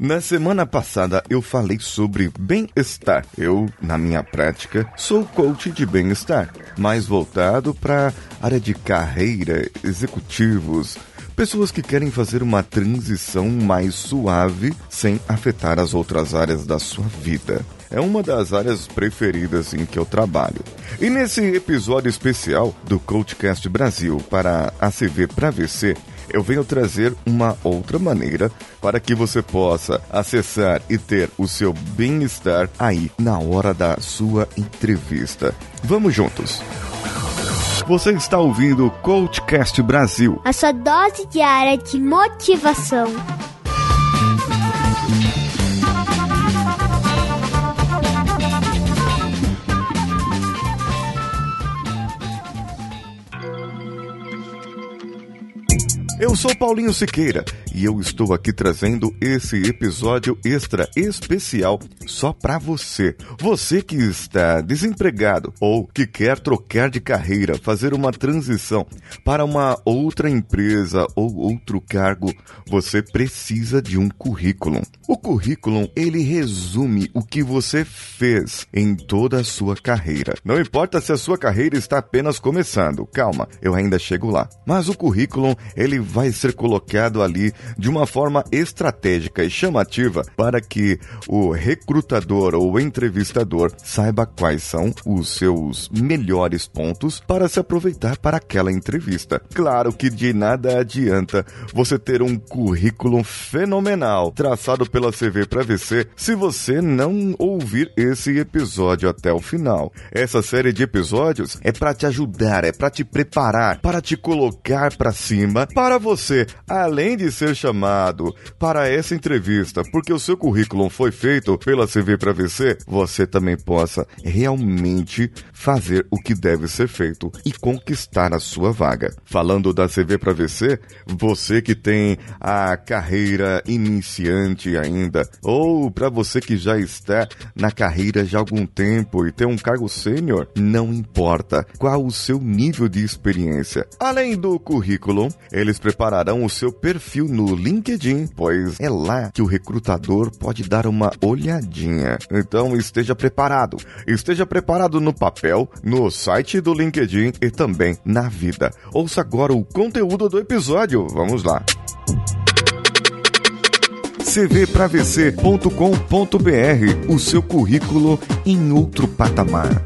Na semana passada eu falei sobre bem-estar. Eu, na minha prática, sou coach de bem-estar, mais voltado para área de carreira, executivos, pessoas que querem fazer uma transição mais suave sem afetar as outras áreas da sua vida. É uma das áreas preferidas em que eu trabalho. E nesse episódio especial do Coachcast Brasil para ACV para VC, eu venho trazer uma outra maneira para que você possa acessar e ter o seu bem-estar aí na hora da sua entrevista. Vamos juntos! Você está ouvindo o Coachcast Brasil. A sua dose diária de motivação. Eu sou Paulinho Siqueira e eu estou aqui trazendo esse episódio extra especial só para você. Você que está desempregado ou que quer trocar de carreira, fazer uma transição para uma outra empresa ou outro cargo, você precisa de um currículo. O currículo, ele resume o que você fez em toda a sua carreira. Não importa se a sua carreira está apenas começando, calma, eu ainda chego lá. Mas o currículo, ele vai ser colocado ali de uma forma estratégica e chamativa para que o recrutador ou entrevistador saiba quais são os seus melhores pontos para se aproveitar para aquela entrevista. Claro que de nada adianta você ter um currículo fenomenal traçado pela CV para VC se você não ouvir esse episódio até o final. Essa série de episódios é para te ajudar, é para te preparar, para te colocar para cima, para você, além de ser chamado para essa entrevista, porque o seu currículo foi feito pela CV para VC, você também possa realmente fazer o que deve ser feito e conquistar a sua vaga. Falando da CV para VC, você que tem a carreira iniciante ainda, ou para você que já está na carreira já há algum tempo e tem um cargo sênior, não importa qual o seu nível de experiência. Além do currículo, eles prepararão o seu perfil no LinkedIn, pois é lá que o recrutador pode dar uma olhadinha. Então esteja preparado. Esteja preparado no papel, no site do LinkedIn e também na vida. Ouça agora o conteúdo do episódio. Vamos lá cvpravc.com.br, o seu currículo em outro patamar.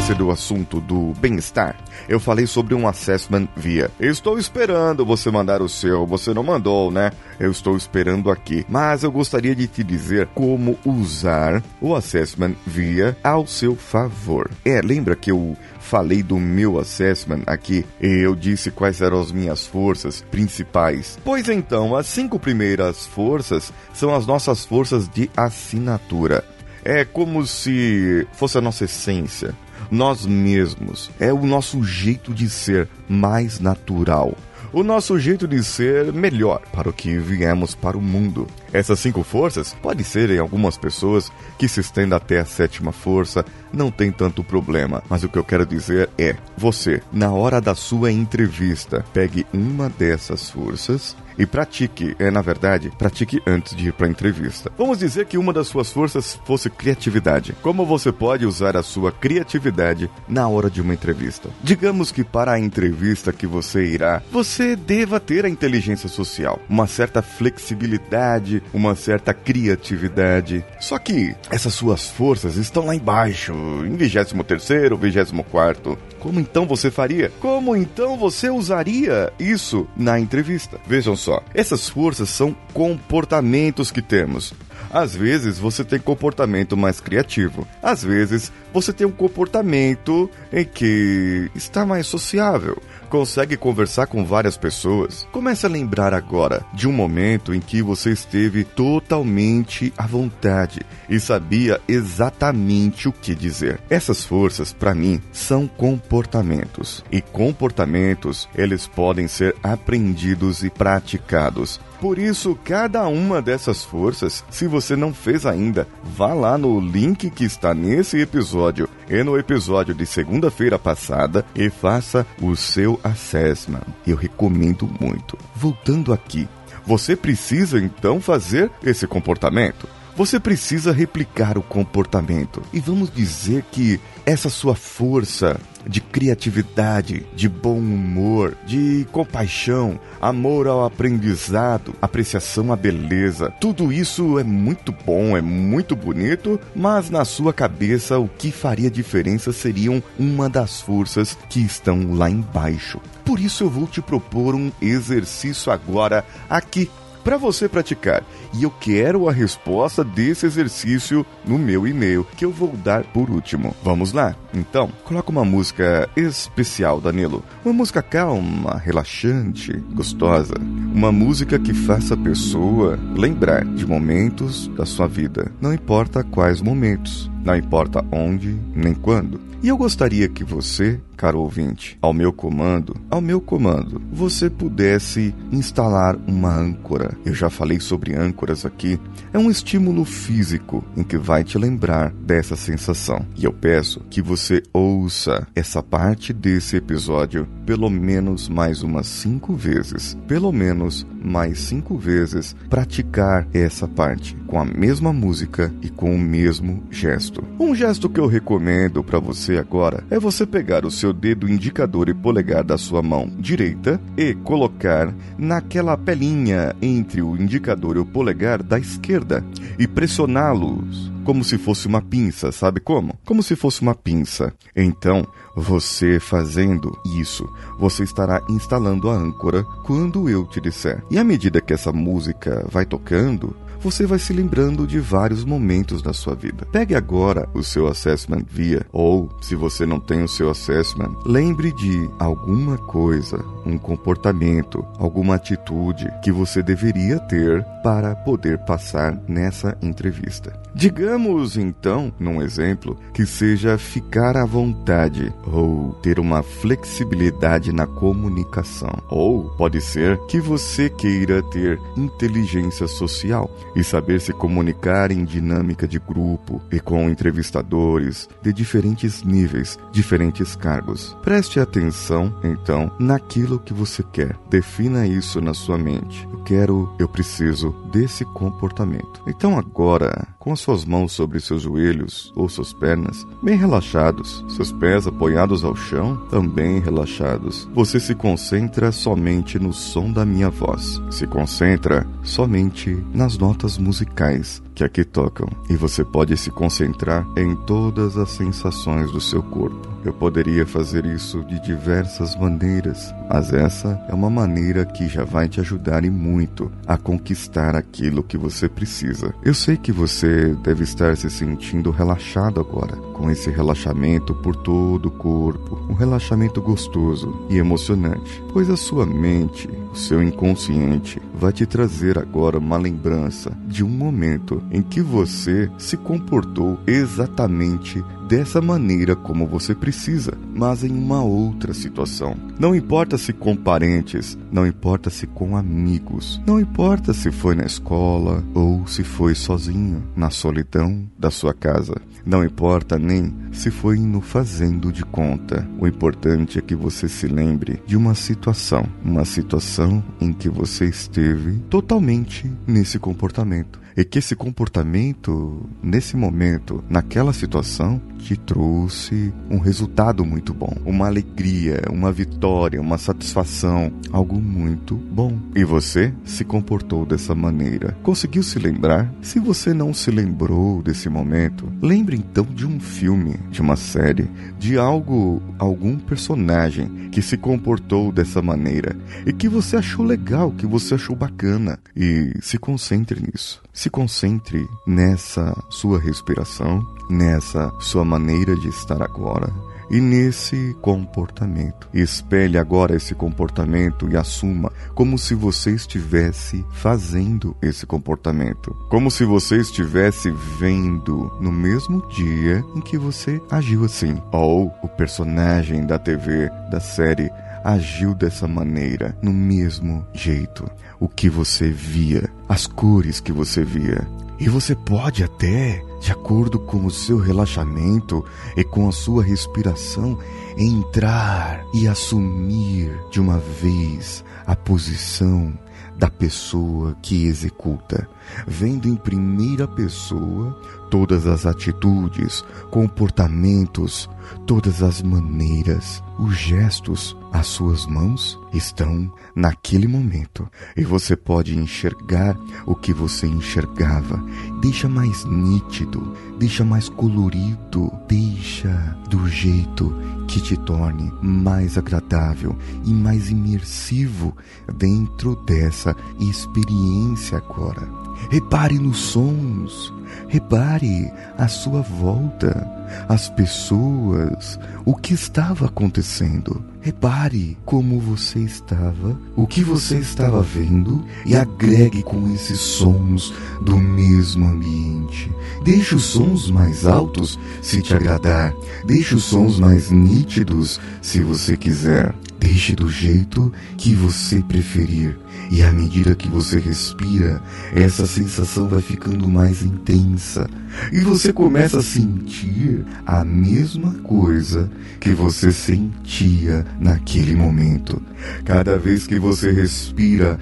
Lembra-se do assunto do bem-estar? Eu falei sobre um assessment via. estou esperando você mandar o seu. Você não mandou, né? Eu estou esperando aqui. Mas eu gostaria de te dizer como usar o assessment via ao seu favor. É, lembra que eu falei do meu assessment aqui e eu disse quais eram as minhas forças principais. Pois então, as cinco primeiras forças são as nossas forças de assinatura. É como se fosse a nossa essência nós mesmos. É o nosso jeito de ser mais natural. O nosso jeito de ser melhor para o que viemos para o mundo. Essas cinco forças pode ser em algumas pessoas que se estenda até a sétima força, não tem tanto problema. Mas o que eu quero dizer é: você, na hora da sua entrevista, pegue uma dessas forças e pratique, é na verdade, pratique antes de ir para a entrevista. Vamos dizer que uma das suas forças fosse criatividade. Como você pode usar a sua criatividade na hora de uma entrevista? Digamos que para a entrevista que você irá, você deva ter a inteligência social, uma certa flexibilidade, uma certa criatividade. Só que essas suas forças estão lá embaixo, em 23 º 24 Como então você faria? Como então você usaria isso na entrevista? Vejam só. Essas forças são comportamentos que temos. Às vezes você tem comportamento mais criativo. Às vezes você tem um comportamento em que está mais sociável consegue conversar com várias pessoas. Comece a lembrar agora de um momento em que você esteve totalmente à vontade e sabia exatamente o que dizer. Essas forças, para mim, são comportamentos. E comportamentos, eles podem ser aprendidos e praticados. Por isso, cada uma dessas forças, se você não fez ainda, vá lá no link que está nesse episódio e no episódio de segunda-feira passada e faça o seu assessment. Eu recomendo muito. Voltando aqui, Você precisa então fazer esse comportamento. Você precisa replicar o comportamento. E vamos dizer que essa sua força de criatividade, de bom humor, de compaixão, amor ao aprendizado, apreciação à beleza. Tudo isso é muito bom, é muito bonito, mas na sua cabeça o que faria diferença seriam uma das forças que estão lá embaixo. Por isso eu vou te propor um exercício agora aqui para você praticar. E eu quero a resposta desse exercício no meu e-mail, que eu vou dar por último. Vamos lá? Então, coloca uma música especial, Danilo. Uma música calma, relaxante, gostosa. Uma música que faça a pessoa lembrar de momentos da sua vida. Não importa quais momentos, não importa onde nem quando. E eu gostaria que você, caro ouvinte, ao meu comando, ao meu comando, você pudesse instalar uma âncora. Eu já falei sobre âncoras aqui. É um estímulo físico em que vai te lembrar dessa sensação. E eu peço que você ouça essa parte desse episódio pelo menos mais umas cinco vezes. Pelo menos mais cinco vezes praticar essa parte com a mesma música e com o mesmo gesto. Um gesto que eu recomendo para você agora é você pegar o seu dedo indicador e polegar da sua mão direita e colocar naquela pelinha entre o indicador e o polegar da esquerda e pressioná-los como se fosse uma pinça, sabe como? Como se fosse uma pinça. Então, você fazendo isso, você estará instalando a âncora quando eu te disser. E à medida que essa música vai tocando, você vai se lembrando de vários momentos da sua vida. Pegue agora o seu assessment via, ou se você não tem o seu assessment, lembre de alguma coisa, um comportamento, alguma atitude que você deveria ter para poder passar nessa entrevista. Digamos então, num exemplo, que seja ficar à vontade ou ter uma flexibilidade na comunicação, ou pode ser que você queira ter inteligência social e saber se comunicar em dinâmica de grupo e com entrevistadores de diferentes níveis, diferentes cargos. Preste atenção, então, naquilo que você quer. Defina isso na sua mente. Eu quero, eu preciso desse comportamento. Então agora, com as suas mãos sobre seus joelhos ou suas pernas, bem relaxados, seus pés apoiados ao chão, também relaxados, você se concentra somente no som da minha voz. Se concentra somente nas notas musicais que aqui tocam, e você pode se concentrar em todas as sensações do seu corpo. Eu poderia fazer isso de diversas maneiras, mas essa é uma maneira que já vai te ajudar e muito a conquistar aquilo que você precisa. Eu sei que você deve estar se sentindo relaxado agora, com esse relaxamento por todo o corpo, um relaxamento gostoso e emocionante, pois a sua mente, o seu inconsciente, vai te trazer agora uma lembrança de um momento em que você se comportou exatamente dessa maneira como você precisa, mas em uma outra situação. Não importa se com parentes, não importa se com amigos, não importa se foi na escola ou se foi sozinho, na solidão da sua casa. Não importa nem se foi no fazendo de conta. O importante é que você se lembre de uma situação, uma situação em que você esteve totalmente nesse comportamento e que esse comportamento, nesse momento, naquela situação, te trouxe um resultado muito bom, uma alegria, uma vitória, uma satisfação, algo muito bom. E você se comportou dessa maneira. Conseguiu se lembrar? Se você não se lembrou desse momento, lembre então de um filme, de uma série, de algo, algum personagem que se comportou dessa maneira e que você achou legal, que você achou bacana e se concentre nisso. Se concentre nessa sua respiração, nessa sua maneira de estar agora e nesse comportamento. Espelhe agora esse comportamento e assuma como se você estivesse fazendo esse comportamento, como se você estivesse vendo no mesmo dia em que você agiu assim, ou o personagem da TV, da série agiu dessa maneira, no mesmo jeito. O que você via, as cores que você via. E você pode até de acordo com o seu relaxamento e com a sua respiração, entrar e assumir de uma vez a posição da pessoa que executa, vendo em primeira pessoa todas as atitudes, comportamentos, todas as maneiras, os gestos, as suas mãos estão naquele momento e você pode enxergar o que você enxergava. Deixa mais nítido, deixa mais colorido, deixa do jeito que te torne mais agradável e mais imersivo dentro dessa experiência agora. Repare nos sons, repare à sua volta, as pessoas, o que estava acontecendo. Repare como você estava, o que você estava vendo e agregue com esses sons do mesmo ambiente. Deixe os sons mais altos se te agradar, deixe os sons mais nítidos se você quiser. Deixe do jeito que você preferir. E à medida que você respira, essa sensação vai ficando mais intensa. E você começa a sentir a mesma coisa que você sentia naquele momento. Cada vez que você respira,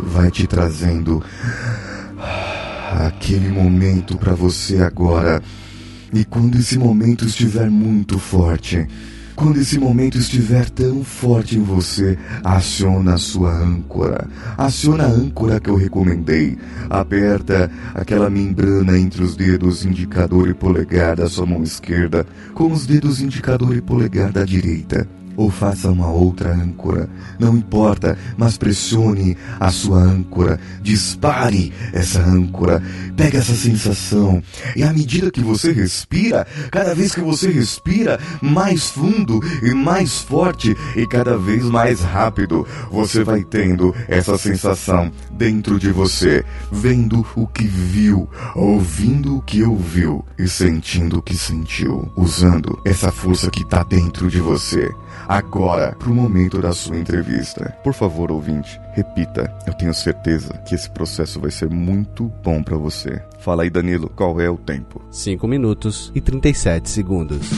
vai te trazendo aquele momento para você agora. E quando esse momento estiver muito forte, quando esse momento estiver tão forte em você, aciona a sua âncora. Aciona a âncora que eu recomendei. Aperta aquela membrana entre os dedos indicador e polegar da sua mão esquerda com os dedos indicador e polegar da direita ou faça uma outra âncora. Não importa, mas pressione a sua âncora, dispare essa âncora, pegue essa sensação. E à medida que você respira, cada vez que você respira mais fundo e mais forte e cada vez mais rápido, você vai tendo essa sensação dentro de você, vendo o que viu, ouvindo o que ouviu e sentindo o que sentiu, usando essa força que está dentro de você agora para o momento da sua entrevista. Por favor, ouvinte, repita. Eu tenho certeza que esse processo vai ser muito bom para você. Fala aí, Danilo, qual é o tempo? 5 minutos e 37 segundos.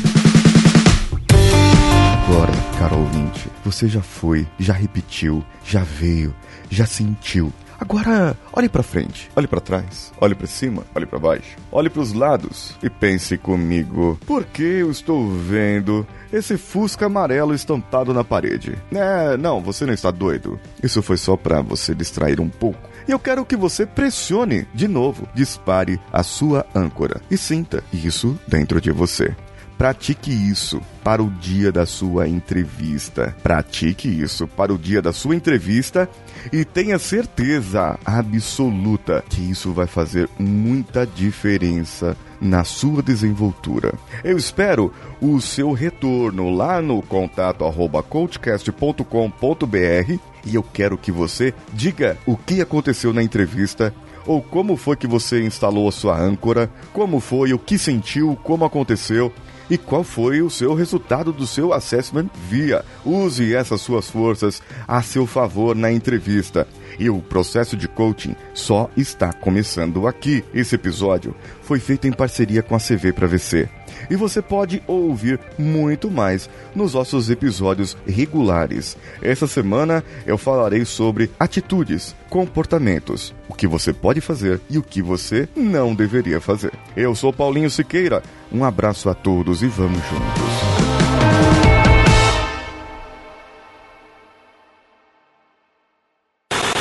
Agora, caro ouvinte, você já foi, já repetiu, já veio, já sentiu. Agora, olhe para frente, olhe para trás, olhe para cima, olhe para baixo, olhe para os lados e pense comigo: por que eu estou vendo esse Fusca amarelo estampado na parede? É, não, você não está doido. Isso foi só para você distrair um pouco. E eu quero que você pressione de novo, dispare a sua âncora e sinta isso dentro de você. Pratique isso para o dia da sua entrevista. Pratique isso para o dia da sua entrevista e tenha certeza absoluta que isso vai fazer muita diferença na sua desenvoltura. Eu espero o seu retorno lá no contato arroba coachcast.com.br e eu quero que você diga o que aconteceu na entrevista ou como foi que você instalou a sua âncora, como foi, o que sentiu, como aconteceu e qual foi o seu resultado do seu assessment via. Use essas suas forças a seu favor na entrevista. E o processo de coaching só está começando aqui. Esse episódio foi feito em parceria com a CV para VC. E você pode ouvir muito mais nos nossos episódios regulares. Essa semana eu falarei sobre atitudes, comportamentos, o que você pode fazer e o que você não deveria fazer. Eu sou Paulinho Siqueira. Um abraço a todos e vamos juntos.